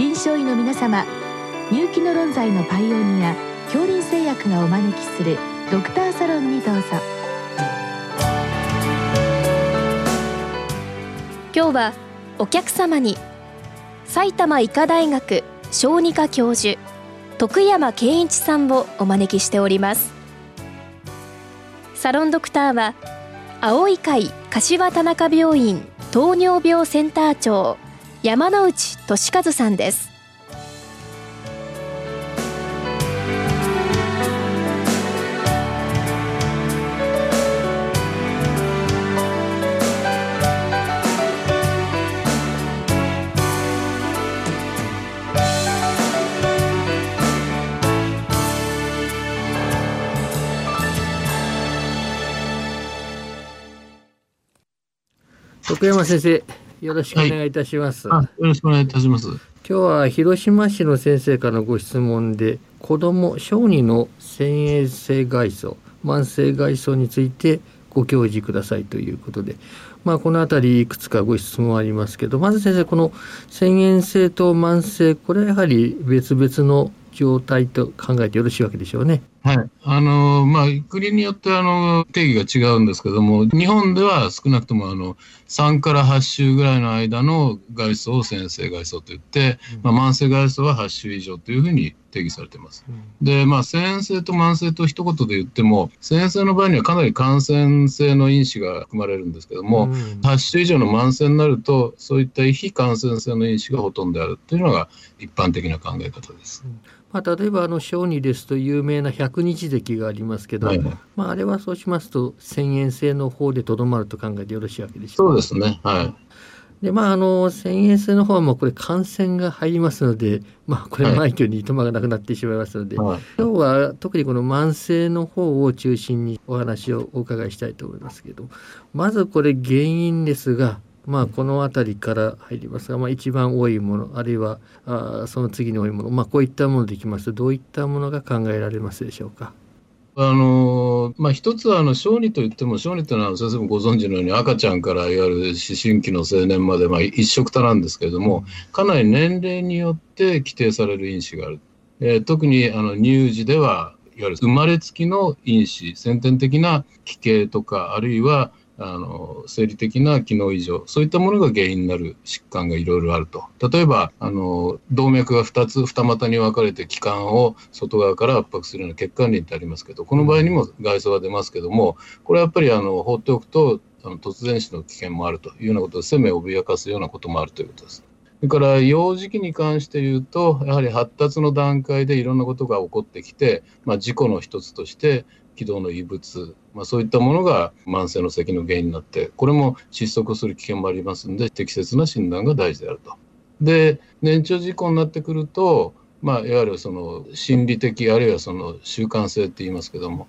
臨床医の皆様入気の論剤のパイオニア恐林製薬がお招きするドクターサロンにどうぞ。今日はお客様に埼玉医科大学小児科教授徳山健一さんをお招きしております。サロンドクターは青い会柏田中病院糖尿病センター長山内俊和さんです。徳山先生、よろしくお願いいたします。あよろしくお願いいたします。今日は広島市の先生からのご質問で、子供小児の先鋭性外傷、慢性外傷についてご教示くださいということで、まあこのあたりいくつかご質問ありますけど、まず先生この先鋭性と慢性、これはやはり別々の状態と考えてよろしいわけでしょうね。はい。あの、まあ、国によってあの、定義が違うんですけども、日本では少なくともあの、3から8週ぐらいの間の外傷を先性外傷と言って、まあ、慢性外傷は8週以上というふうに定義されています。で、まあ、先性と慢性と一言で言っても、先性の場合にはかなり感染性の因子が含まれるんですけども、うん8週以上の慢性になると、そういった非感染性の因子がほとんどであるというのが一般的な考え方です。まあ、例えばあの小児ですと有名な百日咳がありますけど、はいまあ、あれはそうしますと遷延性の方でとどまると考えてよろしいわけでしょうそうですね。はい。でまああの遷延性の方はもうこれ感染が入りますので、まあ、これはい枚挙にいとまがなくなってしまいますので、はい今日は特にこの慢性の方を中心にお話をお伺いしたいと思いますけどまずこれ原因ですがまあこの辺りから入りますが、まあ、一番多いものあるいはあーその次に多いもの、まあ、こういったものでいきますとどういったものが考えられますでしょうか？あのまあ、一つはあの小児といっても小児というのは先生もご存知のように赤ちゃんからいわゆる思春期の青年まで、まあ、一色多なんですけれどもかなり年齢によって規定される因子がある、えー特にあの乳児ではいわゆる生まれつきの因子先天的な奇形とかあるいはあの生理的な機能異常そういったものが原因になる疾患がいろいろあると例えばあの動脈が2つ二股に分かれて気管を外側から圧迫するような血管輪ってありますけどこの場合にも外傷が出ますけどもこれはやっぱりあの放っておくとあの突然死の危険もあるというようなことで生命を脅かすようなこともあるということです。それから幼児期に関して言うとやはり発達の段階でいろんなことが起こってきて、まあ、事故の一つとして気道の異物、まあ、そういったものが慢性の咳の原因になってこれも窒息する危険もありますので適切な診断が大事であると。で年長事故になってくると、まあ、いわゆるその心理的あるいはその習慣性って言いますけども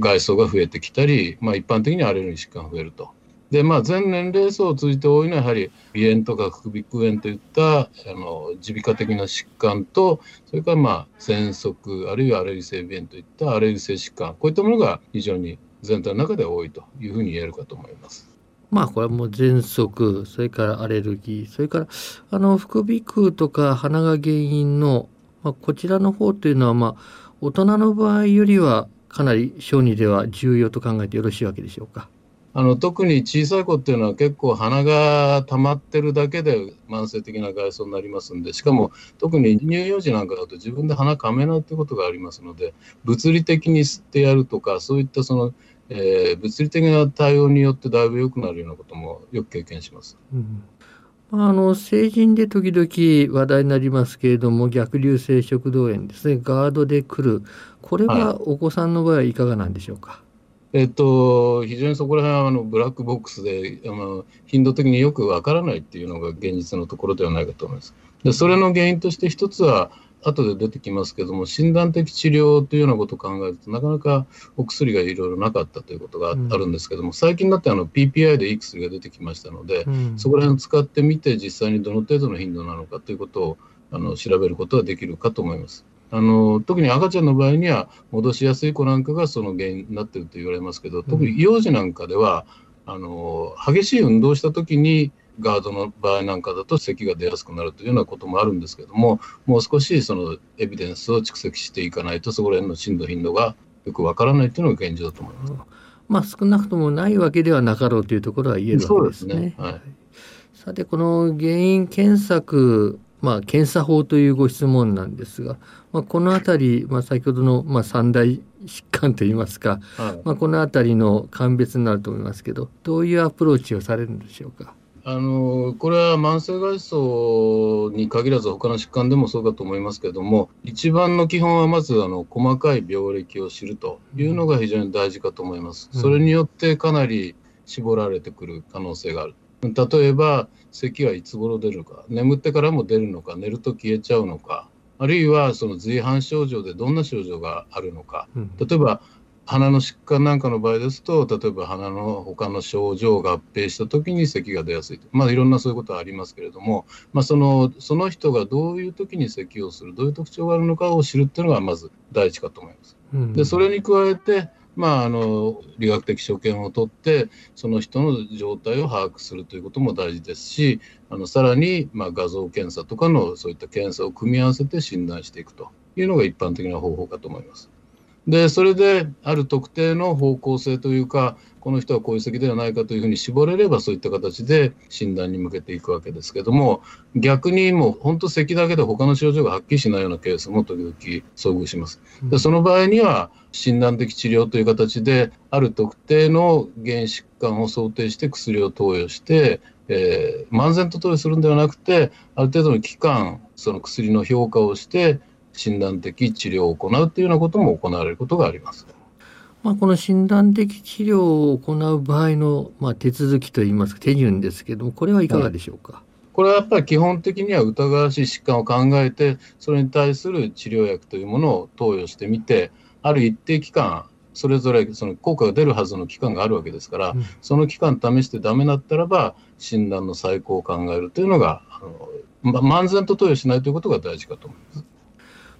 外装が増えてきたり、まあ、一般的にアレルギー疾患が増えると。でまあ、全年齢層を通じて多いのはやはり鼻炎とか副鼻腔炎といったあの耳鼻科的な疾患とそれからまあ喘息あるいはアレルギー性鼻炎といったアレルギー性疾患こういったものが非常に全体の中で多いというふうに言えるかと思います。まあこれはもう喘息それからアレルギーそれからあの副鼻腔とか鼻が原因の、まあ、こちらの方というのはまあ大人の場合よりはかなり小児では重要と考えてよろしいわけでしょうか。あの特に小さい子っていうのは結構鼻が溜まってるだけで慢性的な外傷になりますんでしかも特に乳幼児なんかだと自分で鼻かめないってことがありますので物理的に吸ってやるとかそういったその、えー物理的な対応によってだいぶ良くなるようなこともよく経験します。うんまあ、あの成人で時々話題になりますけれども逆流性食道炎ですねガードで来るこれはお子さんの場合はいかがなんでしょうか？えっと、非常にそこら辺はあのブラックボックスであの頻度的によくわからないっていうのが現実のところではないかと思います。でそれの原因として一つは後で出てきますけども診断的治療というようなことを考えるとなかなかお薬がいろいろなかったということがあるんですけども、最近になってあの PPI でいい薬が出てきましたので、うんそこら辺を使ってみて実際にどの程度の頻度なのかということをあの調べることができるかと思います。あの特に赤ちゃんの場合には戻しやすい子なんかがその原因になっていると言われますけど特に幼児なんかではあの激しい運動をした時にガードの場合なんかだと咳が出やすくなるというようなこともあるんですけども、もう少しそのエビデンスを蓄積していかないと、そこら辺の震度頻度がよくわからないというのが現状だと思います。まあ、少なくともないわけではなかろうというところは言えるわけですね。そうですねはいさて、この原因検索、まあ、検査法というご質問なんですが、まあ、このあたり、まあ、先ほどの、まあ、三大疾患といいますか、はいまあ、このあたりの鑑別になると思いますけど、どういうアプローチをされるんでしょうか？あのこれは慢性外装に限らず他の疾患でもそうかと思いますけれども一番の基本はまずあの細かい病歴を知るというのが非常に大事かと思います。うんそれによってかなり絞られてくる可能性がある。例えば咳はいつ頃出るか眠ってからも出るのか寝ると消えちゃうのかあるいはその随伴症状でどんな症状があるのか。うん。例えば鼻の疾患なんかの場合ですと例えば鼻の他の症状を合併した時に咳が出やすいと。まあいろんなそういうことはありますけれども、まあ、そのその人がどういう時に咳をするどういう特徴があるのかを知るっていうのがまず第一かと思います。うん。でそれに加えてまあ、あの理学的所見を取ってその人の状態を把握するということも大事ですしあのさらに、まあ、画像検査とかのそういった検査を組み合わせて診断していくというのが一般的な方法かと思います。でそれである特定の方向性というかこの人はこういう咳ではないかというふうに絞れればそういった形で診断に向けていくわけですけども逆にもう本当咳だけで他の症状がはっきりしないようなケースも時々遭遇します。でその場合には診断的治療という形である特定の原疾患を想定して薬を投与して、えー漫然と投与するんではなくてある程度の期間その薬の評価をして診断的治療を行うというようなことも行われることがあります。まあ、この診断的治療を行う場合の、まあ、手続きといいますか手順ですけどもこれはいかがでしょうか？これはやっぱり基本的には疑わしい疾患を考えてそれに対する治療薬というものを投与してみてある一定期間それぞれその効果が出るはずの期間があるわけですから、うんその期間試してダメだったらば診断の再考を考えるというのがあの、ま、漫然と投与しないということが大事かと思います。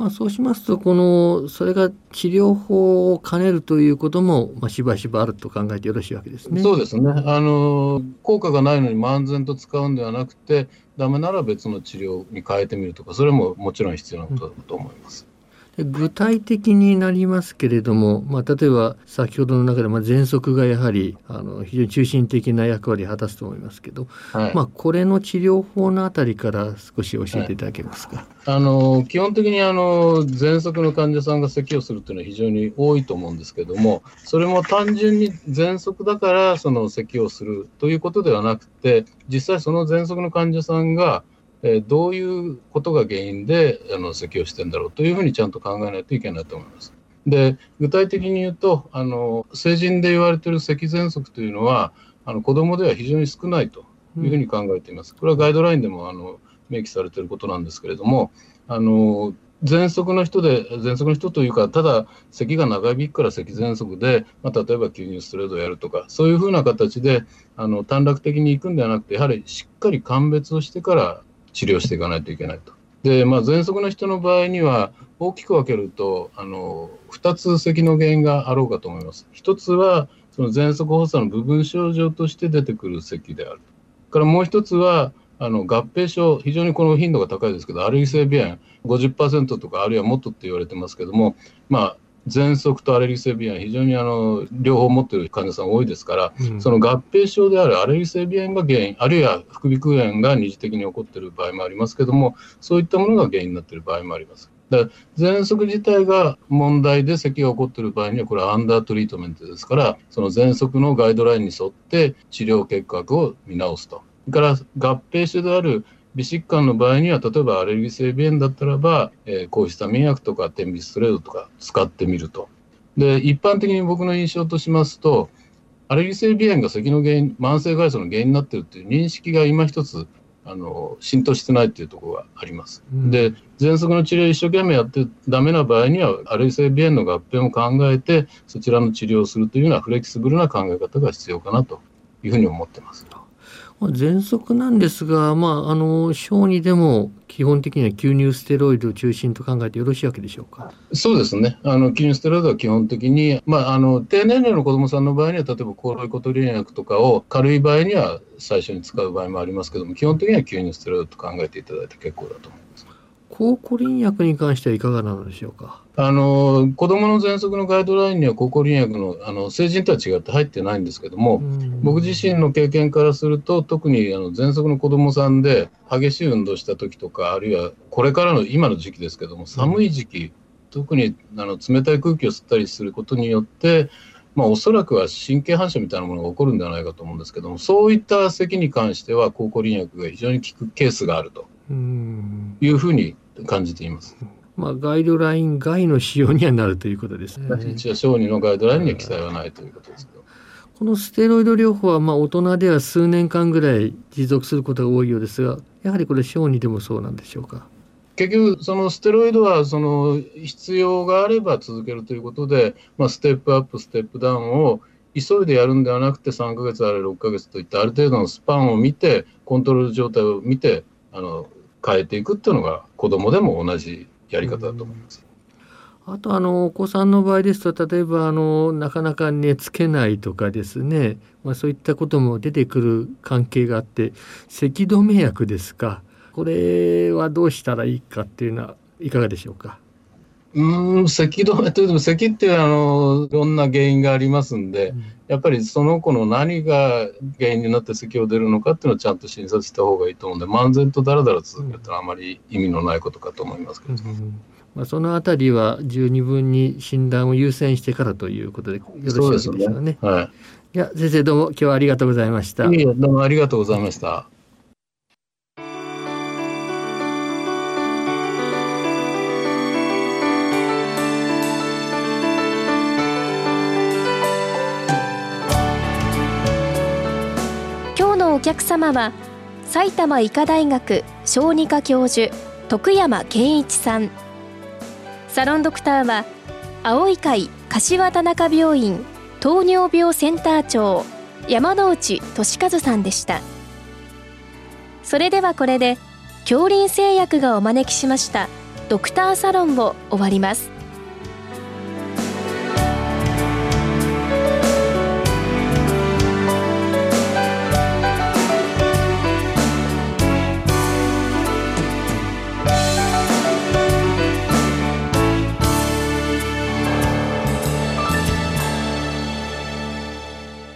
まあ、そうしますとこのそれが治療法を兼ねるということも、まあ、しばしばあると考えてよろしいわけですね。そうですねあの効果がないのに漫然と使うんではなくてダメなら別の治療に変えてみるとかそれももちろん必要なことだと思います。で具体的になりますけれども、まあ、例えば先ほどの中で、まあ、喘息がやはりあの非常に中心的な役割を果たすと思いますけど、はいまあ、これの治療法のあたりから少し教えていただけますか？あの基本的にあの喘息の患者さんが咳をするというのは非常に多いと思うんですけどもそれも単純に喘息だからその咳をするということではなくて実際その喘息の患者さんが、えどういうことが原因であの咳をしてんだろうというふうにちゃんと考えないといけないと思います。で具体的に言うとあの成人で言われている咳喘息というのはあの子どもでは非常に少ないというふうに考えています。これはガイドラインでもあの明記されていることなんですけれども、あの喘息の人で、喘息の人というか、ただ咳が長引くから咳喘息で、まあ、例えば吸入ストレートをやるとか、そういうふうな形であの短絡的に行くんではなくて、やはりしっかり鑑別をしてから治療していかないといけないと。で、まあ、喘息の人の場合には、大きく分けると、あの2つ咳の原因があろうかと思います。1つは、その喘息発作の部分症状として出てくる咳である。からもう一つは、あの合併症、非常にこの頻度が高いですけど、アルギ性鼻炎50%とか、あるいはもっとって言われてますけども、まあ、喘息とアレルギー性鼻炎、非常にあの両方持っている患者さん多いですから、うんその合併症であるアレルギー性鼻炎が原因、あるいは副鼻腔炎が二次的に起こっている場合もありますけども、そういったものが原因になっている場合もあります。だから喘息自体が問題で咳が起こっている場合には、これはアンダートリートメントですから、その喘息のガイドラインに沿って治療計画を見直すと。それから合併症である微疾患の場合には、例えばアレルギー性鼻炎だったらば、えー抗ヒスタミン薬とか点鼻ストレートとか使ってみると。で、一般的に僕の印象としますと、アレルギー性鼻炎が咳の原因、慢性外傷の原因になっているという認識が今一つ、あの、浸透してないというところがあります。うんで、喘息の治療を一生懸命やってダメな場合には、アレルギー性鼻炎の合併も考えて、そちらの治療をするというようなフレキシブルな考え方が必要かなというふうに思ってます。まあ、喘息なんですが、まあ、あの小児でも基本的には吸入ステロイドを中心と考えてよろしいわけでしょうか？そうですね、あの吸入ステロイドは基本的に、まあ、あの低年齢の子どもさんの場合には、例えば抗ロイコトリエン薬とかを軽い場合には最初に使う場合もありますけども、基本的には吸入ステロイドと考えていただいて結構だと思います。抗コリン薬に関してはいかがなのでしょうか？あの子どもの喘息のガイドラインには抗コリン薬のあの成人とは違って入ってないんですけども、僕自身の経験からすると特にあの喘息の子どもさんで激しい運動した時とかあるいはこれからの今の時期ですけども寒い時期、うん、特にあの冷たい空気を吸ったりすることによってまあ、おそらくは神経反射みたいなものが起こるんではないかと思うんですけどもそういった咳に関しては抗コリン薬が非常に効くケースがあるというふうに感じています。まあ、ガイドライン外の使用にはなるということですね。一応、小児のガイドラインには記載はないということですけど。このステロイド療法は、まあ、大人では数年間ぐらい持続することが多いようですが、やはりこれ、小児でもそうなんでしょうか？結局、そのステロイドはその必要があれば続けるということで、まあ、ステップアップ、ステップダウンを急いでやるんではなくて、3ヶ月あるいは6ヶ月といったある程度のスパンを見て、コントロール状態を見て、あの変えていくっていうのが、子どもでも同じやり方だと思います。あとあのお子さんの場合ですと例えばあのなかなか寝つけないとかですね、まあ、そういったことも出てくる関係があって咳止め薬ですか。これはどうしたらいいかっていうのはいかがでしょうか？うん咳止めというと咳ってあのいろんな原因がありますんで、うん、やっぱりその子の何が原因になって咳を出るのかっていうのをちゃんと診察した方がいいと思うんで漫然とだらだら続けるとあまり意味のないことかと思いますけど。うんまあ、そのあたりは十二分に診断を優先してからということでよろしいですかね。ねはい。いや先生どうも今日はありがとうございました。いいどうもありがとうございました。お客様は埼玉医科大学小児科教授徳山健一さん。サロンドクターは青い会柏田中病院糖尿病センター長山内俊和さんでしたそれではこれで恐林製薬がお招きしましたドクターサロンを終わります